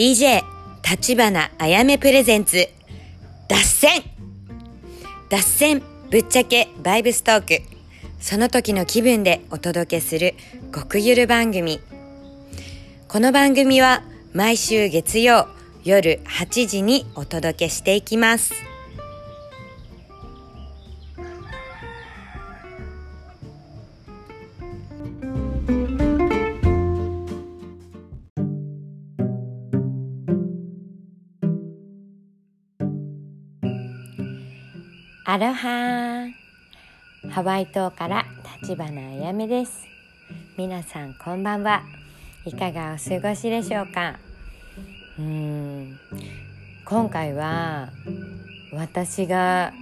DJ 立花あやめプレゼンツ脱線。脱線ぶっちゃけバイブストーク。その時の気分でお届けする極ゆる番組。この番組は毎週月曜夜8時にお届けしていきます。アロハ。ハワイ島から立花あやめです。皆さんこんばんは。いかがお過ごしでしょうか？うーん。今回は私が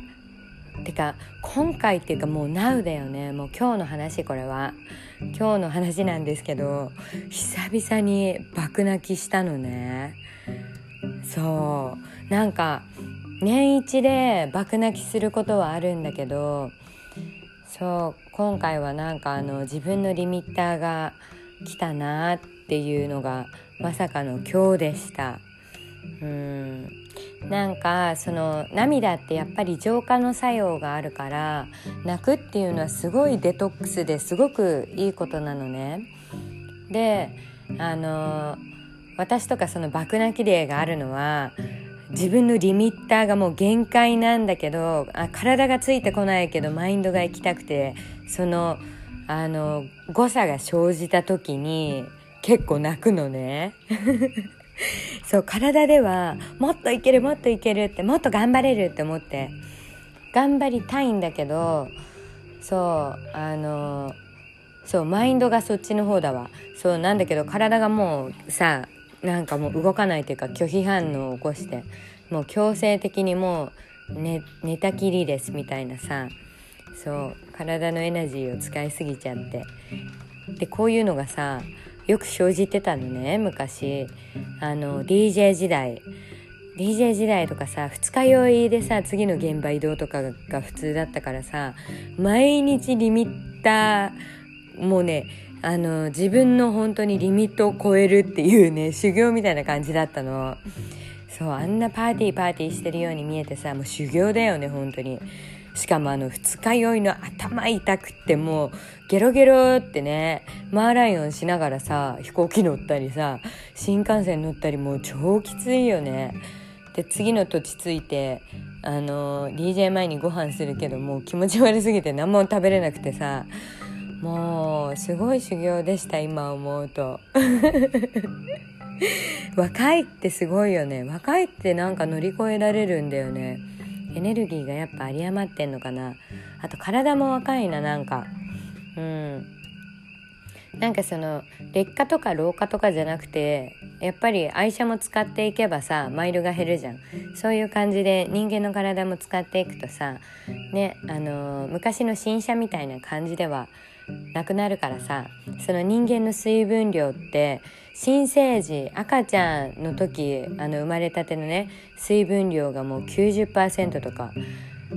てか今回っていうかもう Now だよね。もう今日の話これは。今日の話なんですけど久々に爆泣きしたのね。そう。なんか年一で爆泣きすることはあるんだけどそう今回はなんかあの自分のリミッターが来たなっていうのがまさかの今日でした。うん。なんかその涙ってやっぱり浄化の作用があるから泣くっていうのはすごいデトックスですごくいいことなのね。であの私とかその爆泣き例があるのは自分のリミッターがもう限界なんだけどあ体がついてこないけどマインドが行きたくてそのあの誤差が生じた時に結構泣くのね。そう体ではもっといけるもっといけるってもっと頑張れるって思って頑張りたいんだけどそうあのそうマインドがそっちの方だわ。そうなんだけど体がもうさなんかもう動かないというか拒否反応を起こしてもう強制的にもう寝寝たきりですみたいなさそう体のエナジーを使いすぎちゃって。でこういうのがさよく生じてたのね昔。あの DJ 時代。DJ 時代とかさ二日酔いでさ次の現場移動とかが普通だったからさ毎日リミッターもうねあの自分の本当にリミットを超えるっていうね修行みたいな感じだったの。そうあんなパーティーパーティーしてるように見えてさもう修行だよね本当に。しかもあの二日酔いの頭痛くってもうゲロゲロってねマーライオンしながらさ飛行機乗ったりさ新幹線乗ったりもう超きついよね。で次の土地着いてあの DJ 前にご飯するけどもう気持ち悪すぎて何も食べれなくてさもうすごい修行でした今思うと。若いってすごいよね。若いってなんか乗り越えられるんだよね。エネルギーがやっぱ有り余ってんのかな。あと体も若いななんか。うん。なんかその劣化とか老化とかじゃなくてやっぱり愛車も使っていけばさマイルが減るじゃん。そういう感じで人間の体も使っていくとさねあのー、昔の新車みたいな感じではなくなるからさその人間の水分量って新生児赤ちゃんの時あの生まれたてのね水分量がもう90%とか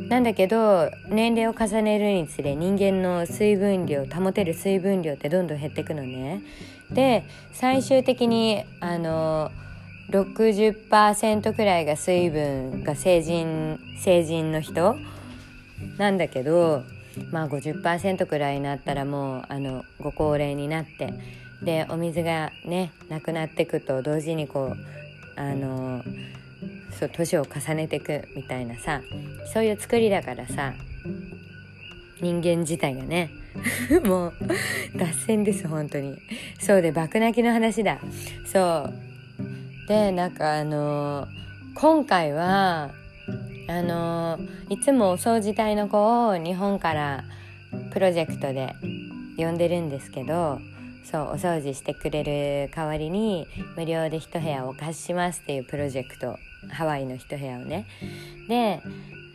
なんだけど年齢を重ねるにつれ人間の水分量保てる水分量ってどんどん減っていくのね。で最終的にあの60%くらいが水分が成人成人の人なんだけどまあ50%くらいになったらもうあのご高齢になってでお水がねなくなっていくと同時にこうあのそう年を重ねてくみたいなさそういう作りだからさ人間自体がね もう脱線です本当に。そうで爆泣きの話だ。そう。でなんかあの今回はあのいつもお掃除隊の子を日本からプロジェクトで呼んでるんですけどそうお掃除してくれる代わりに無料で一部屋お貸ししますっていうプロジェクトハワイの一部屋をね。で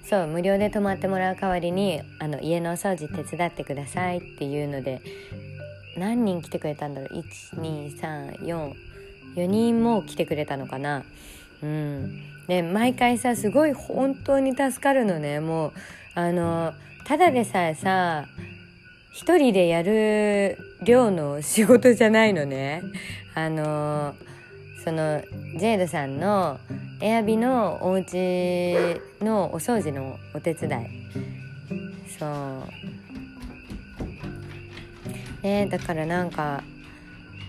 そう無料で泊まってもらう代わりにあの家のお掃除手伝ってくださいっていうので何人来てくれたんだろう？1234 4人も来てくれたのかな？うん。で毎回さすごい本当に助かるのね。もうあのただでさえさ一人でやる量の仕事じゃないのね。あのそのジェイドさんのエアビのお家のお掃除のお手伝い。そう。ねだからなんか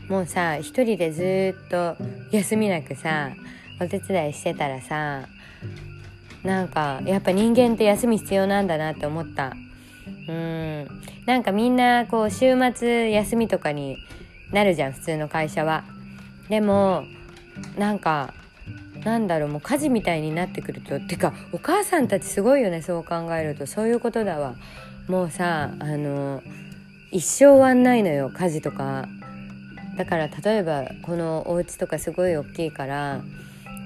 もうさ一人でずっと休みなくさお手伝いしてたらさなんかやっぱ人間って休み必要なんだなって思った。うん。なんかみんなこう週末休みとかになるじゃん普通の会社は。でもなんかなんだろうもう家事みたいになってくるとてかお母さんたちすごいよねそう考えると。そういうことだわ。もうさあの一生終わんないのよ家事とか。だから例えばこのお家とかすごい大きいから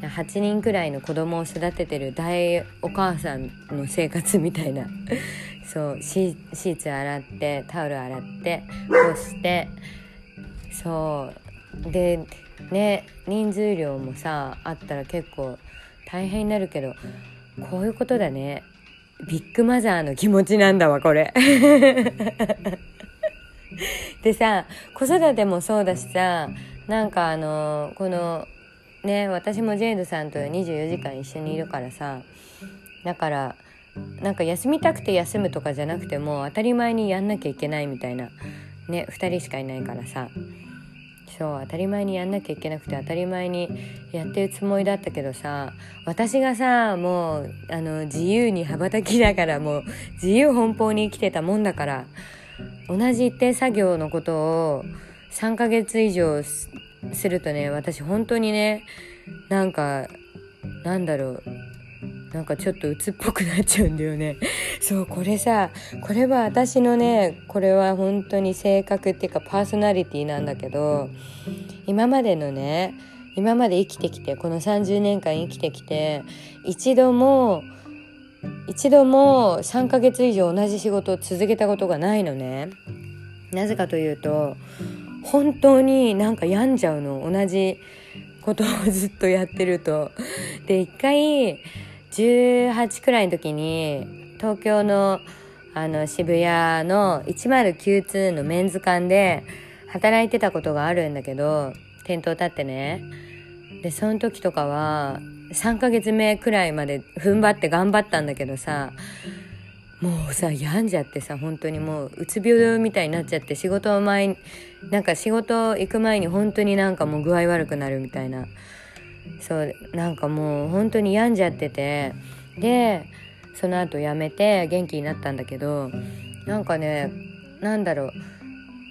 8人くらいの子供を育ててる大お母さんの生活みたいな。そうシーツ洗ってタオル洗って干して。そう。でね人数量もさあったら結構大変になるけどこういうことだね。ビッグマザーの気持ちなんだわこれ。でさ子育てもそうだしさなんかあのこのね私もジェイドさんと24時間一緒にいるからさだからなんか休みたくて休むとかじゃなくても当たり前にやんなきゃいけないみたいなね2人しかいないからさ。そう当たり前にやんなきゃいけなくて当たり前にやってるつもりだったけどさ私がさもうあの自由に羽ばたきながらもう自由奔放に生きてたもんだから同じ一定作業のことを3ヶ月以上するとね私本当にねなんかなんだろうなんかちょっと鬱っぽくなっちゃうんだよね。そうこれさこれは私のねこれは本当に性格っていうかパーソナリティなんだけど今までのね今まで生きてきてこの30年間生きてきて一度も一度も3ヶ月以上同じ仕事を続けたことがないのね。なぜかというと本当になんか病んじゃうの。同じことをずっとやってると。で一回18くらいの時に東京のあの渋谷の1092のメンズ館で働いてたことがあるんだけど店頭立ってね。でその時とかは3ヶ月目くらいまで踏ん張って頑張ったんだけどさもうさ病んじゃってさ本当にもううつ病みたいになっちゃって仕事前なんか仕事行く前に本当になんかもう具合悪くなるみたいな。そうなんかもう本当に病んじゃってて。でその後やめて元気になったんだけどなんかねなんだろう。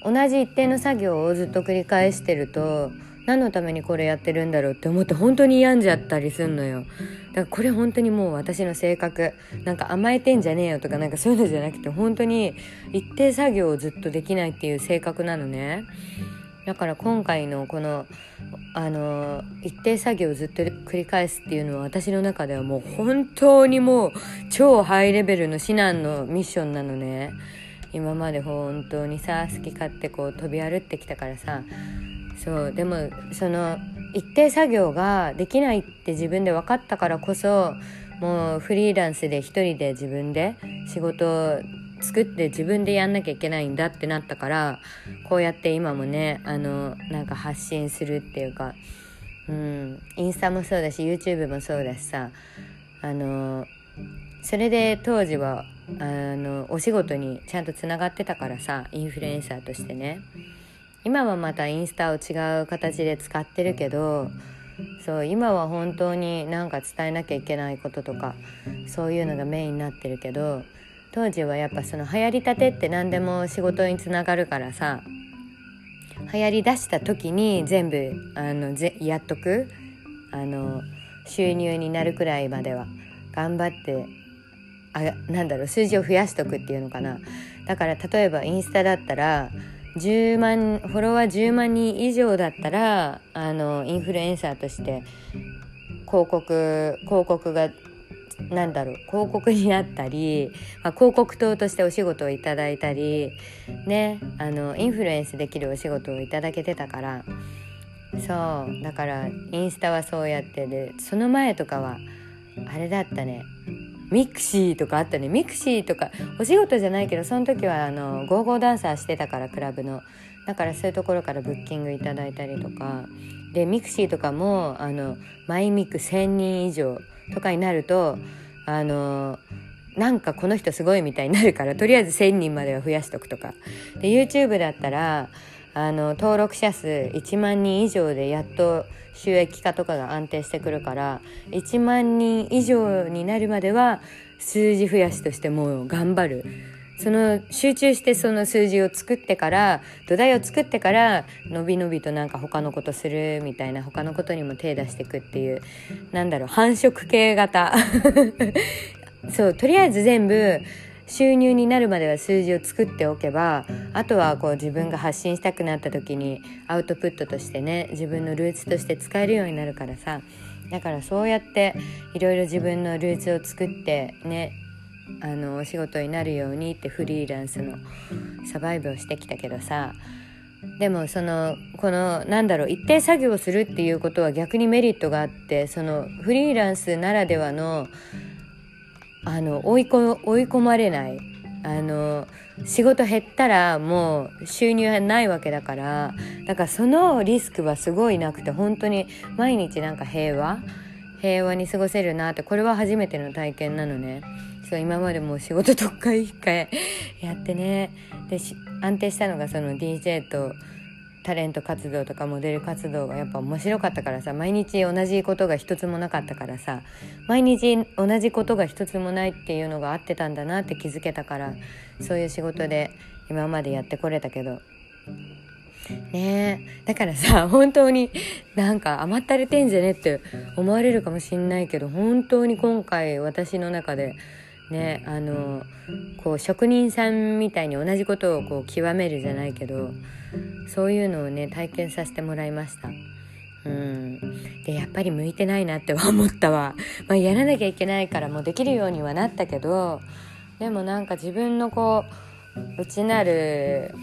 同じ一定の作業をずっと繰り返してると何のためにこれやってるんだろうって思って本当に病んじゃったりすんのよ。だからこれ本当にもう私の性格。なんか甘えてんじゃねえよとかなんかそういうのじゃなくて本当に一定作業をずっとできないっていう性格なのね。だから今回のこのあの一定作業をずっと繰り返すっていうのは私の中ではもう本当にもう超ハイレベルの至難のミッションなのね。今まで本当にさ好き勝手こう飛び歩ってきたからさそうでもその一定作業ができないって自分で分かったからこそもうフリーランスで一人で自分で仕事を作って自分でやんなきゃいけないんだってなったからこうやって今もねあのなんか発信するっていうか、うん、インスタもそうだし YouTube もそうだしさあのそれで当時はあのお仕事にちゃんとつながってたからさインフルエンサーとしてね今はまたインスタを違う形で使ってるけどそう今は本当になんか伝えなきゃいけないこととかそういうのがメインになってるけど当時はやっぱその流行りたてって何でも仕事につながるからさ流行りだした時に全部あのぜやっとくあの収入になるくらいまでは頑張ってあなんだろう数字を増やしとくっていうのかな。だから例えばインスタだったら10万フォロワー10万人以上だったらあのインフルエンサーとして広告広告がなんだろう広告になったり、まあ、広告塔としてお仕事をいただいたりねあのインフルエンスできるお仕事をいただけてたから。そうだからインスタはそうやってでその前とかはあれだったね。ミクシーとかあったね。ミクシーとかお仕事じゃないけどその時はあのゴーゴーダンサーしてたからクラブの。だからそういうところからブッキングいただいたりとか。でミクシーとかもあのマイミク1,000人以上とかになるとあのなんかこの人すごいみたいになるからとりあえず1,000人までは増やしとくとか。で YouTube だったらあの登録者数1万人以上でやっと収益化とかが安定してくるから1万人以上になるまでは数字増やしとしてもう頑張る。その集中してその数字を作ってから土台を作ってからのびのびとなんか他のことするみたいな他のことにも手出していくっていうなんだろう繁殖系型。そうとりあえず全部収入になるまでは数字を作っておけばあとはこう自分が発信したくなった時にアウトプットとしてね自分のルーツとして使えるようになるからさ。だからそうやっていろいろ自分のルーツを作ってねあのお仕事になるようにってフリーランスのサバイブをしてきたけどさ。でもそのこのなんだろう一定作業をするっていうことは逆にメリットがあってそのフリーランスならではのあの追いこ追い込まれない。あの仕事減ったらもう収入はないわけだからだからそのリスクはすごいなくて本当に毎日なんか平和平和に過ごせるなってこれは初めての体験なのね。そう今までも仕事とか一回やってね。で安定したのがその DJ とタレント活動とかモデル活動がやっぱ面白かったからさ毎日同じことが一つもなかったからさ毎日同じことが一つもないっていうのが合ってたんだなって気づけたからそういう仕事で今までやってこれたけど。ねえ。だからさ 本当になんか甘ったれてんじゃねって思われるかもしんないけど本当に今回私の中でねあのこう職人さんみたいに同じことをこう極めるじゃないけどそういうのをね体験させてもらいました。うん、でやっぱり向いてないなっては思ったわ、まあ、やらなきゃいけないからもうできるようにはなったけどでもなんか自分のこう内なる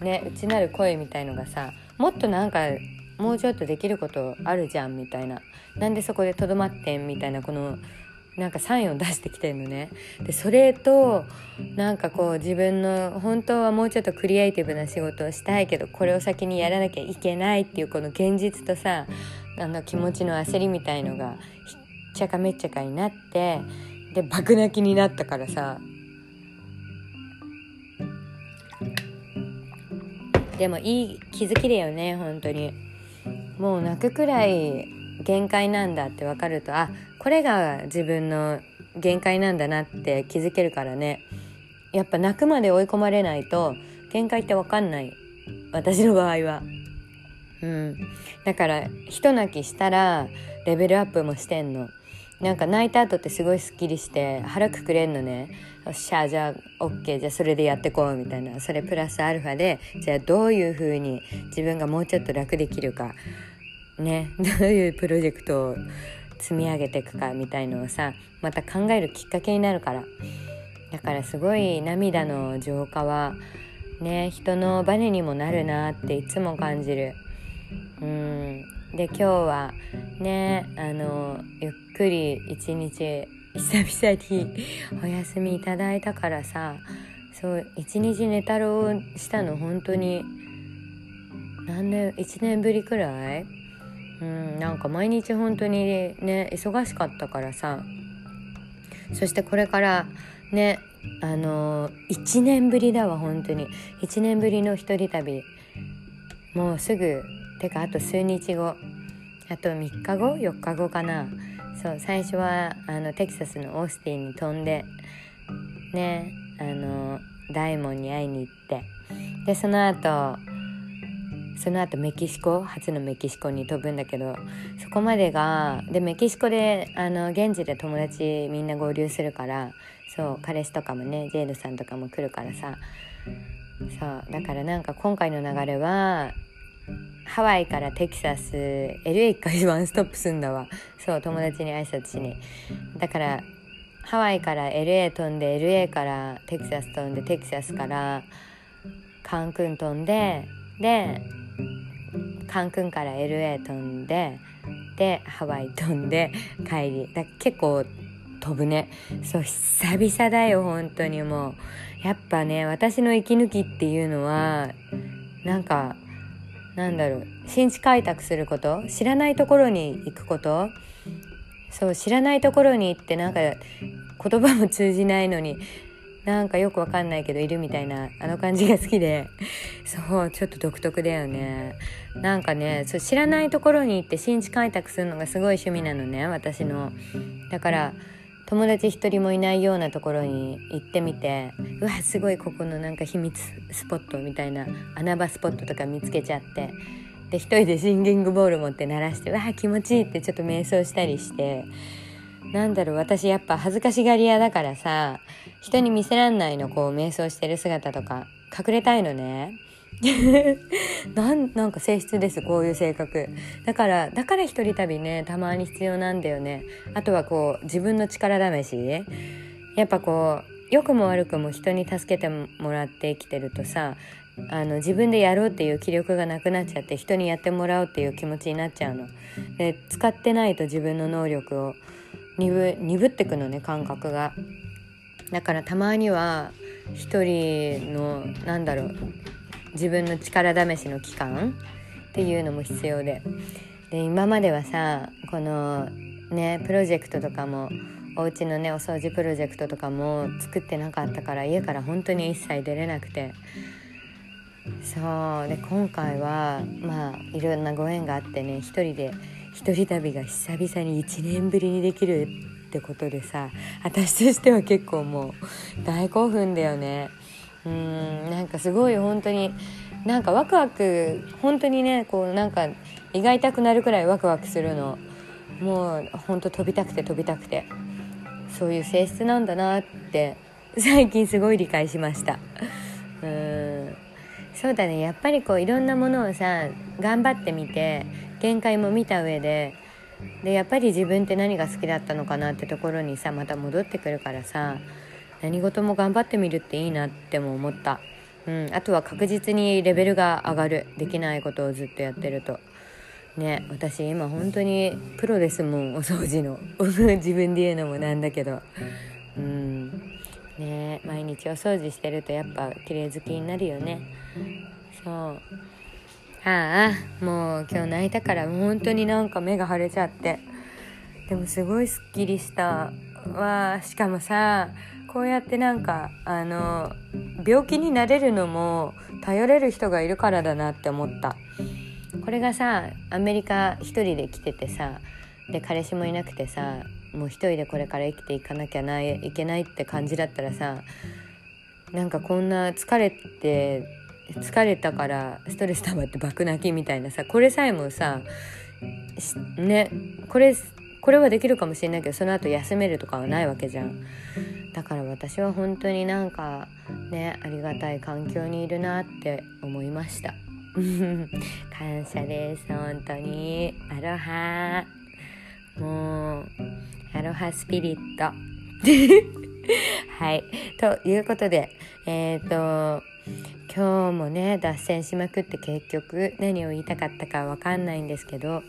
ね内なる声みたいのがさもっとなんかもうちょっとできることあるじゃんみたいな。なんでそこでとどまってんみたいなこのなんかサインを出してきてるのね。でそれとなんかこう自分の本当はもうちょっとクリエイティブな仕事をしたいけどこれを先にやらなきゃいけないっていうこの現実とさあの気持ちの焦りみたいのがひっちゃかめっちゃかになってで爆泣きになったからさ。でもいい気づきだよね本当に。もう泣くくらい限界なんだって分かるとあこれが自分の限界なんだなって気づけるからね。やっぱ泣くまで追い込まれないと限界って分かんない。私の場合は。うん、だからひと泣きしたらレベルアップもしてんの。なんか泣いた後ってすごいすっきりして腹くくれんのね。よっしゃじゃあ OK じゃあそれでやってこうみたいな。それプラスアルファでじゃあどういう風に自分がもうちょっと楽できるか。ねどういうプロジェクトを積み上げていくかみたいのをさまた考えるきっかけになるから。だからすごい涙の浄化はね人のバネにもなるなっていつも感じる。うん。で今日はねあのゆっくり一日久々に お休みいただいたからさそう一日寝太郎したの本当に。何年1年ぶりくらい？うんなんか毎日本当にね忙しかったからさ。そしてこれからねあの1年ぶりだわ本当に。1年ぶりの一人旅。もうすぐてかあと数日後。あと3日後4日後かな。そう最初はあのテキサスのオースティンに飛んでねあの大門に会いに行って。でその後その後メキシコ初のメキシコに飛ぶんだけどそこまでがでメキシコであの現地で友達みんな合流するからそう彼氏とかもねジェイドさんとかも来るからさ。そうだからなんか今回の流れはハワイからテキサス LA 一回ワンストップすんだわ。そう友達に挨拶しに。だからハワイから LA 飛んで LA からテキサス飛んでテキサスからカンクン飛んででカンクンから LA 飛んででハワイ 飛んで帰り。だ結構飛ぶね。そう久々だよ本当に。もうやっぱね私の息抜きっていうのはなんかなんだろう。新地開拓すること？知らないところに行くこと？そう知らないところに行ってなんか言葉も通じないのになんかよくわかんないけどいるみたいなあの感じが好きで。そうちょっと独特だよね。なんかねそう知らないところに行って新地開拓するのがすごい趣味なのね私の。だから友達一人もいないようなところに行ってみてうわすごいここのなんか秘密スポットみたいな穴場スポットとか見つけちゃって。で一人でシンギングボール持って鳴らしてうわ気持ちいいってちょっと瞑想したりして。なんだろう私やっぱ恥ずかしがり屋だからさ人に見せらんないのこう瞑想してる姿とか。隠れたいのね。なんなんか性質ですこういう性格。だからだから一人旅ねたまに必要なんだよね。あとはこう自分の力試し。やっぱこう良くも悪くも人に助けてもらって生きてるとさあの自分でやろうっていう気力がなくなっちゃって人にやってもらおうっていう気持ちになっちゃうの。で使ってないと自分の能力を鈍鈍ってくのね感覚が。だからたまには一人のなんだろう自分の力試しの期間っていうのも必要でで今まではさこのねプロジェクトとかもお家のねお掃除プロジェクトとかも作ってなかったから家から本当に一切出れなくてそうで今回はまあいろんなご縁があってね一人で一人旅が久々に1年ぶりにできるってことでさ私としては結構もう大興奮だよね。うんなんかすごい本当になんかワクワク本当にねこうなんか胃が痛くなるくらいワクワクするの。もう本当飛びたくて飛びたくて。そういう性質なんだなって最近すごい理解しました。うん。そうだね。やっぱりこういろんなものをさ頑張ってみて限界も見た上ででやっぱり自分って何が好きだったのかなってところにさまた戻ってくるからさ何事も頑張ってみるっていいなっても思った、うん、あとは確実にレベルが上がる。できないことをずっとやってると。ね私今本当にプロですもんお掃除の。自分で言うのもなんだけど。うんね毎日お掃除してるとやっぱ綺麗好きになるよね。そう。ああもう今日泣いたから本当になんか目が腫れちゃって。でもすごいすっきりしたわ。しかもさこうやってなんかあの病気になれるのも頼れる人がいるからだなって思った。これがさアメリカ一人で来ててさで彼氏もいなくてさもう一人でこれから生きていかなきゃないいけないって感じだったらさなんかこんな疲れて疲れたからストレス溜まって爆泣きみたいなさこれさえもさねこれこれはできるかもしれないけどその後休めるとかはないわけじゃん。だから私は本当になんかねありがたい環境にいるなって思いました。感謝です本当に。アロハ。もうアロハスピリット。はい。ということでえっ、ー、と今日もね脱線しまくって結局何を言いたかったかわかんないんですけど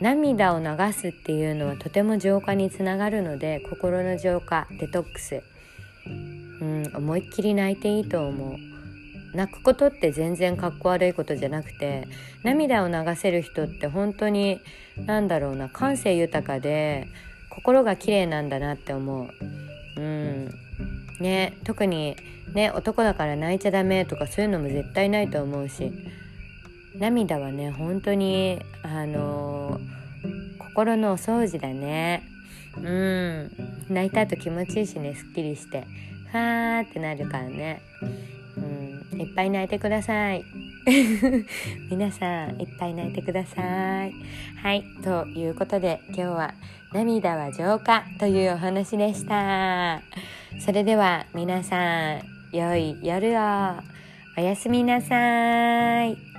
涙を流すっていうのはとても浄化につながるので心の浄化デトックス、うん、思いっきり泣いていいと思う。泣くことって全然かっこ悪いことじゃなくて涙を流せる人って本当に何だろうな感性豊かで心が綺麗なんだなって思う。うん。ね、特に、ね、男だから泣いちゃダメとかそういうのも絶対ないと思うし涙はね本当にあのー、心のお掃除だね。うん。泣いた後気持ちいいしねすっきりして。ファーってなるからね。うん。いっぱい泣いてください。皆さんいっぱい泣いてください。はいということで今日は涙は浄化というお話でした。それでは皆さん良い夜を。おやすみなさい。